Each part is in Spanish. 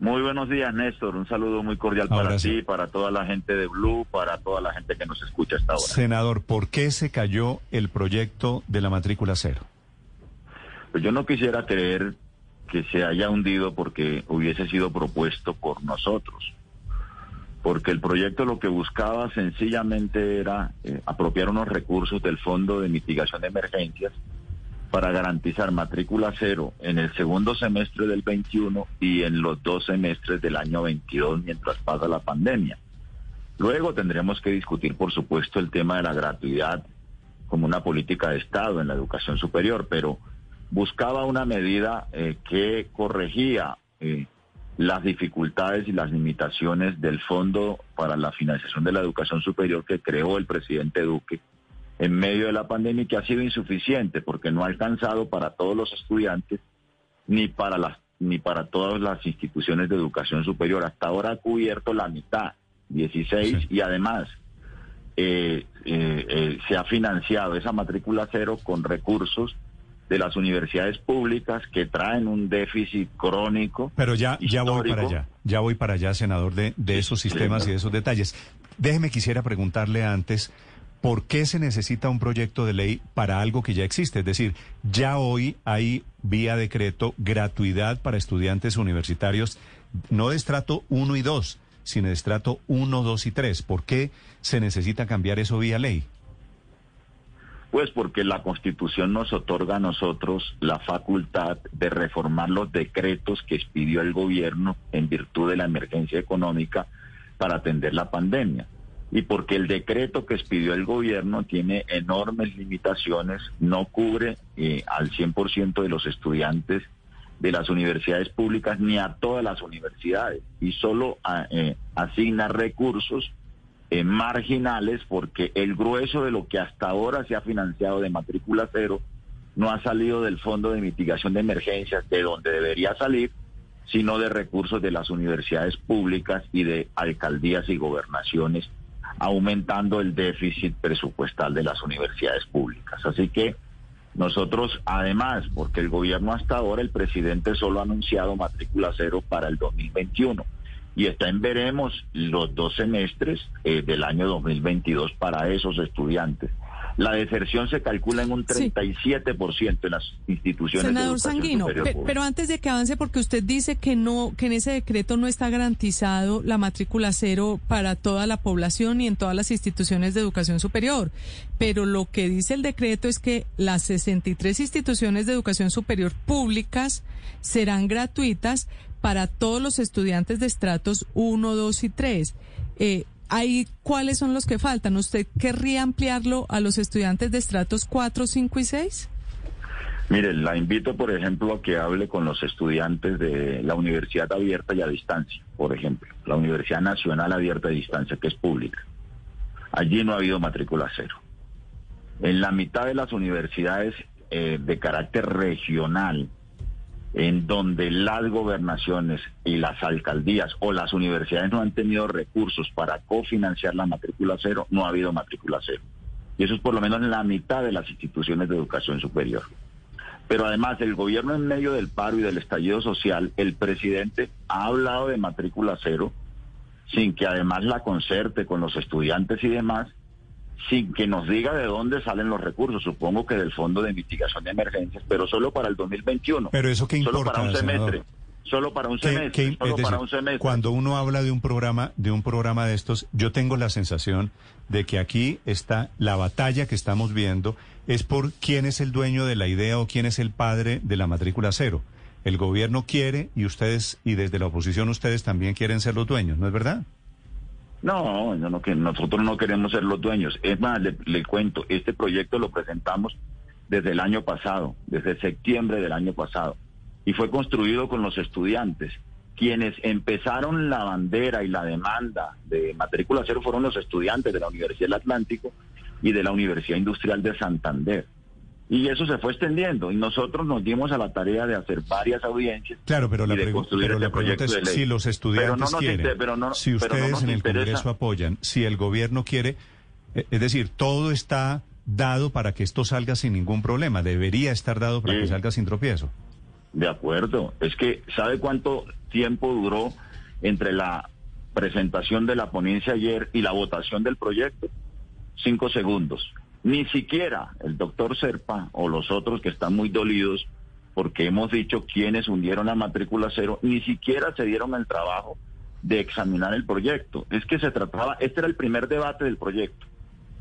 Muy buenos días, Néstor. Un saludo muy cordial Ahora para sí. ti, para toda la gente de Blue, para toda la gente que nos escucha hasta ahora. Senador, ¿por qué se cayó el proyecto de la matrícula cero? Pues yo no quisiera creer que se haya hundido porque hubiese sido propuesto por nosotros. Porque el proyecto lo que buscaba sencillamente era eh, apropiar unos recursos del Fondo de Mitigación de Emergencias para garantizar matrícula cero en el segundo semestre del 21 y en los dos semestres del año 22 mientras pasa la pandemia. Luego tendremos que discutir, por supuesto, el tema de la gratuidad como una política de Estado en la educación superior, pero buscaba una medida eh, que corregía eh, las dificultades y las limitaciones del Fondo para la Financiación de la Educación Superior que creó el presidente Duque en medio de la pandemia y que ha sido insuficiente porque no ha alcanzado para todos los estudiantes ni para las ni para todas las instituciones de educación superior. Hasta ahora ha cubierto la mitad, 16, Sí. y además eh, eh, eh, se ha financiado esa matrícula cero con recursos de las universidades públicas que traen un déficit crónico. Pero ya, ya voy para allá, ya voy para allá, senador, de, de esos sistemas y de esos detalles. Déjeme, quisiera preguntarle antes, ¿por qué se necesita un proyecto de ley para algo que ya existe? Es decir, ya hoy hay vía decreto gratuidad para estudiantes universitarios, no de estrato 1 y 2, sino de estrato 1, 2 y 3. ¿Por qué se necesita cambiar eso vía ley? Pues porque la Constitución nos otorga a nosotros la facultad de reformar los decretos que expidió el gobierno en virtud de la emergencia económica para atender la pandemia. Y porque el decreto que expidió el gobierno tiene enormes limitaciones, no cubre eh, al 100% de los estudiantes de las universidades públicas ni a todas las universidades y solo eh, asigna recursos eh, marginales porque el grueso de lo que hasta ahora se ha financiado de matrícula cero no ha salido del Fondo de Mitigación de Emergencias, de donde debería salir, sino de recursos de las universidades públicas y de alcaldías y gobernaciones, aumentando el déficit presupuestal de las universidades públicas. Así que nosotros, además, porque el gobierno hasta ahora, el presidente solo ha anunciado matrícula cero para el 2021 y está en veremos los dos semestres eh, del año 2022 para esos estudiantes. La deserción se calcula en un Sí. 37% en las instituciones de Senador educación Sanguino, superior pero antes de que avance, porque usted dice que no, que en ese decreto no está garantizado la matrícula cero para toda la población y en todas las instituciones de educación superior. Pero lo que dice el decreto es que las 63 instituciones de educación superior públicas serán gratuitas para todos los estudiantes de estratos 1, 2 y 3. Eh, ahí, ¿cuáles son los que faltan? ¿Usted querría ampliarlo a los estudiantes de estratos 4, 5 y 6? Mire, la invito, por ejemplo, a que hable con los estudiantes de la Universidad Abierta y a Distancia, por ejemplo, la Universidad Nacional Abierta y a Distancia, que es pública. Allí no ha habido matrícula cero. En la mitad de las universidades eh, de carácter regional, en donde las gobernaciones y las alcaldías o las universidades no han tenido recursos para cofinanciar la matrícula cero, no ha habido matrícula cero. Y eso es por lo menos en la mitad de las instituciones de educación superior. Pero además, el gobierno en medio del paro y del estallido social, el presidente ha hablado de matrícula cero, sin que además la concerte con los estudiantes y demás, sin que nos diga de dónde salen los recursos, supongo que del Fondo de Mitigación de Emergencias, pero solo para el 2021. Pero eso qué Solo importa, para un semestre. Solo para un ¿Qué- semestre. qué- solo decir, para un semestre. Cuando uno habla de un programa, de un programa de estos, yo tengo la sensación de que aquí está la batalla que estamos viendo es por quién es el dueño de la idea o quién es el padre de la matrícula cero. El gobierno quiere y ustedes y desde la oposición ustedes también quieren ser los dueños, ¿no es verdad? No, no que nosotros no queremos ser los dueños. Es más, le, le cuento, este proyecto lo presentamos desde el año pasado, desde septiembre del año pasado. y fue construido con los estudiantes. Quienes empezaron la bandera y la demanda de matrícula cero fueron los estudiantes de la Universidad del Atlántico y de la Universidad Industrial de Santander. Y eso se fue extendiendo y nosotros nos dimos a la tarea de hacer varias audiencias. Claro, pero la, pregu- pero la este pregunta proyecto es si los estudiantes no quieren, inter- pero no- si pero no ustedes en el interesa. Congreso apoyan, si el gobierno quiere, eh, es decir, todo está dado para que esto salga sin ningún problema, debería estar dado para Sí. que salga sin tropiezo. De acuerdo. Es que, ¿sabe cuánto tiempo duró entre la presentación de la ponencia ayer y la votación del proyecto? Cinco segundos. Ni siquiera el doctor Serpa o los otros que están muy dolidos porque hemos dicho quienes hundieron la matrícula cero, ni siquiera se dieron el trabajo de examinar el proyecto. Es que se trataba, este era el primer debate del proyecto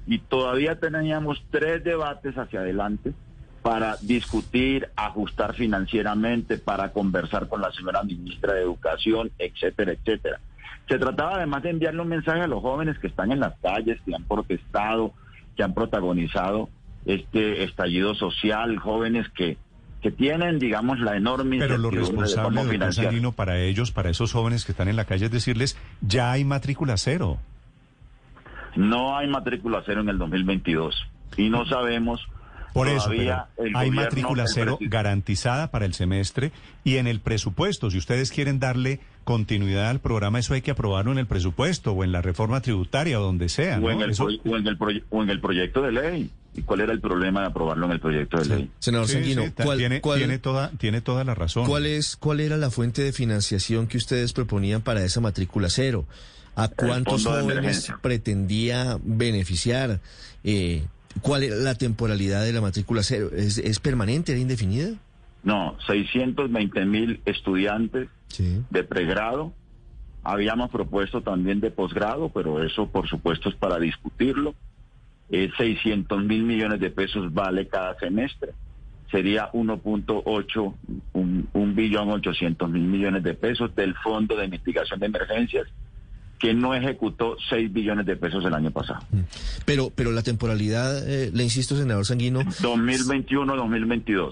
y todavía teníamos tres debates hacia adelante para discutir, ajustar financieramente, para conversar con la señora ministra de Educación, etcétera, etcétera. Se trataba además de enviarle un mensaje a los jóvenes que están en las calles, que han protestado, que han protagonizado este estallido social, jóvenes que, que tienen, digamos, la enorme Pero lo de responsable, cómo doctor para ellos, para esos jóvenes que están en la calle, es decirles, ya hay matrícula cero. No hay matrícula cero en el 2022 y no sabemos Por eso, todavía hay matrícula cero garantizada para el semestre y en el presupuesto, si ustedes quieren darle continuidad al programa, eso hay que aprobarlo en el presupuesto o en la reforma tributaria o donde sea. o, en ¿no? el Eso- proye- o, en el o en el proyecto de ley. ¿Y cuál era el problema de aprobarlo en el proyecto de ley? Senador Sí, Sanguino, sí, ta- ¿cuál, tiene, cuál- tiene toda, tiene toda la razón. cuál es, ¿cuál era la fuente de financiación que ustedes proponían para esa matrícula cero? ¿A cuántos jóvenes pretendía beneficiar? Eh, ¿Cuál era la temporalidad de la matrícula cero? ¿Es, es permanente, era indefinida? No, 620 mil estudiantes Sí. de pregrado. Habíamos propuesto también de posgrado, pero eso por supuesto es para discutirlo. Eh, 600 mil millones de pesos vale cada semestre. Sería 1.8, un, un billón 800 mil millones de pesos del Fondo de Mitigación de Emergencias, que no ejecutó 6 billones de pesos el año pasado. Pero, pero la temporalidad, eh, le insisto, senador Sanguino, 2021-2022.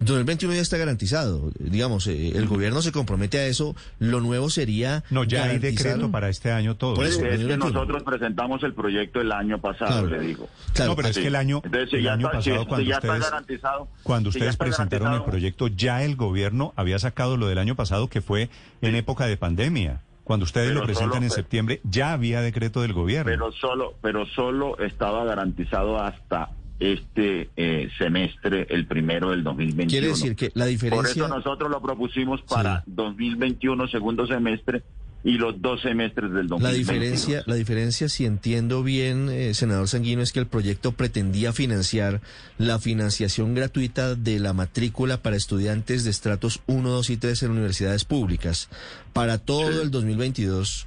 2021 ya está garantizado. Digamos, eh, el gobierno se compromete a eso. Lo nuevo sería. No, ya hay decreto para este año todo. Por eso, es que 2021. nosotros presentamos el proyecto el año pasado, Claro. le digo. Claro, no, pero es que el año, Entonces, si el ya año está- si- pasado, si cuando ya está ustedes, garantizado, cuando si ya ustedes está presentaron el proyecto, ya el gobierno había sacado lo del año pasado, que fue en época de pandemia. Cuando ustedes Pero lo presentan solo- en septiembre, ya había decreto del gobierno. pero solo, pero solo estaba garantizado hasta este eh, semestre, el primero del 2021. Quiere decir que la Por diferencia. eso nosotros lo propusimos para Sí. 2021, segundo semestre, y los dos semestres del 2022. La diferencia, la diferencia, si entiendo bien, eh, senador Sanguino, es que el proyecto pretendía financiar la financiación gratuita de la matrícula para estudiantes de estratos 1, 2 y 3 en universidades públicas para todo Sí. el 2022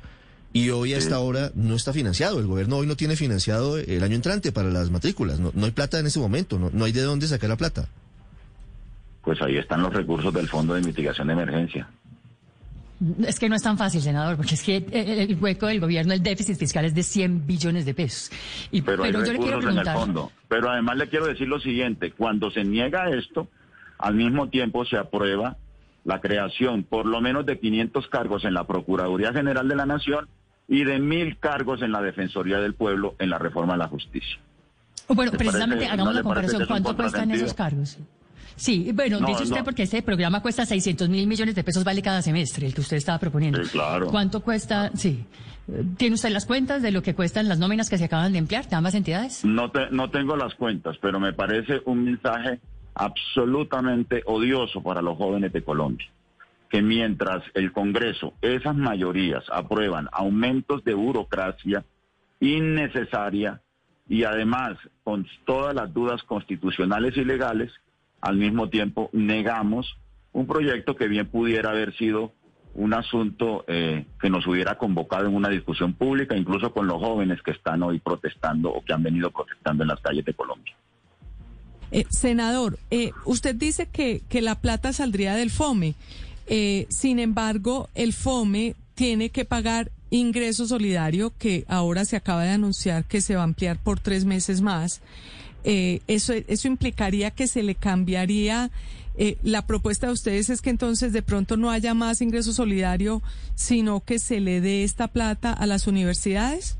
y hoy Sí. hasta ahora no está financiado. El gobierno hoy no tiene financiado el año entrante para las matrículas. No, no hay plata en ese momento, no, no hay de dónde sacar la plata. Pues ahí están los recursos del Fondo de Mitigación de Emergencia. Es que no es tan fácil, senador, porque es que eh, el hueco del gobierno, el déficit fiscal es de 100 billones de pesos. Y, pero, hay yo le quiero recursos en el preguntar. fondo. Pero además le quiero decir lo siguiente, cuando se niega esto, al mismo tiempo se aprueba la creación por lo menos de 500 cargos en la Procuraduría General de la Nación y de mil cargos en la Defensoría del Pueblo en la reforma de la justicia. Bueno, ¿Le precisamente parece- hagamos no la comparación. ¿Cuánto cuestan esos cargos? Sí, bueno, No, dice usted no. porque este programa cuesta 600 mil millones de pesos, vale cada semestre, el que usted estaba proponiendo. Sí, claro. ¿Cuánto cuesta? Sí. ¿Tiene usted las cuentas de lo que cuestan las nóminas que se acaban de emplear de ambas entidades? No, te- no tengo las cuentas, pero me parece un mensaje absolutamente odioso para los jóvenes de Colombia. Que mientras el Congreso, esas mayorías aprueban aumentos de burocracia innecesaria y además con todas las dudas constitucionales y legales, al mismo tiempo negamos un proyecto que bien pudiera haber sido un asunto eh, que nos hubiera convocado en una discusión pública, incluso con los jóvenes que están hoy protestando o que han venido protestando en las calles de Colombia. Eh, senador, eh, usted dice que, que la plata saldría del FOME. Eh, sin embargo, el FOME tiene que pagar ingreso solidario que ahora se acaba de anunciar que se va a ampliar por tres meses más. Eh, eso, eso implicaría que se le cambiaría Eh, la propuesta de ustedes es que entonces de pronto no haya más ingreso solidario, sino que se le dé esta plata a las universidades.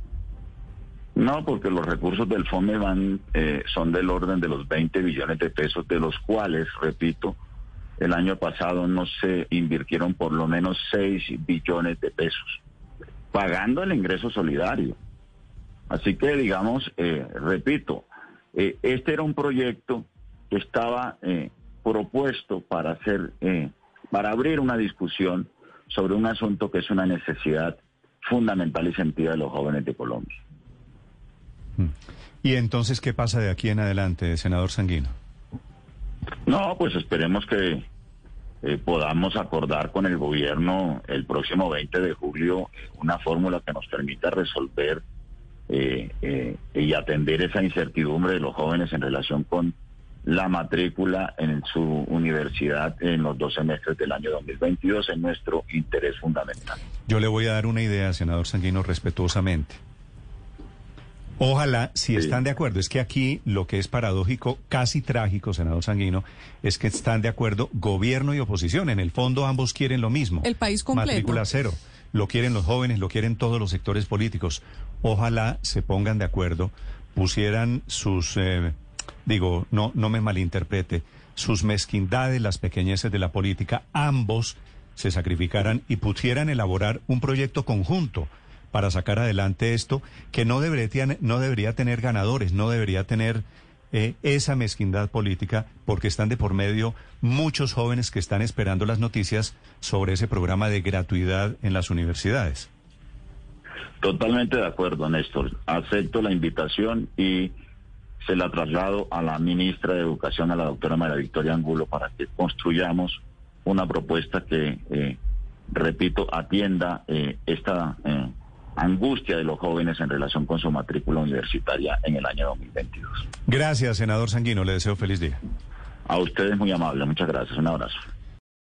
No, porque los recursos del FOME van, eh, son del orden de los 20 billones de pesos, de los cuales, repito, el año pasado no se invirtieron por lo menos 6 billones de pesos, pagando el ingreso solidario. Así que, digamos, eh, repito, eh, este era un proyecto que estaba eh, propuesto para hacer, eh, para abrir una discusión sobre un asunto que es una necesidad fundamental y sentida de los jóvenes de Colombia. ¿Y entonces qué pasa de aquí en adelante, senador Sanguino? No, pues esperemos que eh, podamos acordar con el gobierno el próximo 20 de julio una fórmula que nos permita resolver eh, eh, y atender esa incertidumbre de los jóvenes en relación con la matrícula en su universidad en los dos semestres del año 2022 es nuestro interés fundamental. Yo le voy a dar una idea, senador Sanguino, respetuosamente. Ojalá, si Sí. están de acuerdo, es que aquí lo que es paradójico, casi trágico, senador Sanguino, es que están de acuerdo gobierno y oposición. En el fondo ambos quieren lo mismo. El país completo. Matrícula cero. Lo quieren los jóvenes, lo quieren todos los sectores políticos. Ojalá se pongan de acuerdo, pusieran sus, eh, digo, no, no me malinterprete, sus mezquindades, las pequeñeces de la política, ambos se sacrificaran y pudieran elaborar un proyecto conjunto para sacar adelante esto que no debería, no debería tener ganadores, no debería tener eh, esa mezquindad política, porque están de por medio muchos jóvenes que están esperando las noticias sobre ese programa de gratuidad en las universidades. Totalmente de acuerdo, Néstor. Acepto la invitación y se la traslado a la ministra de Educación, a la doctora María Victoria Angulo, para que construyamos una propuesta que, eh, repito, atienda eh, esta eh, angustia de los jóvenes en relación con su matrícula universitaria en el año 2022. Gracias, senador Sanguino. Le deseo feliz día. A ustedes muy amable, muchas gracias, un abrazo.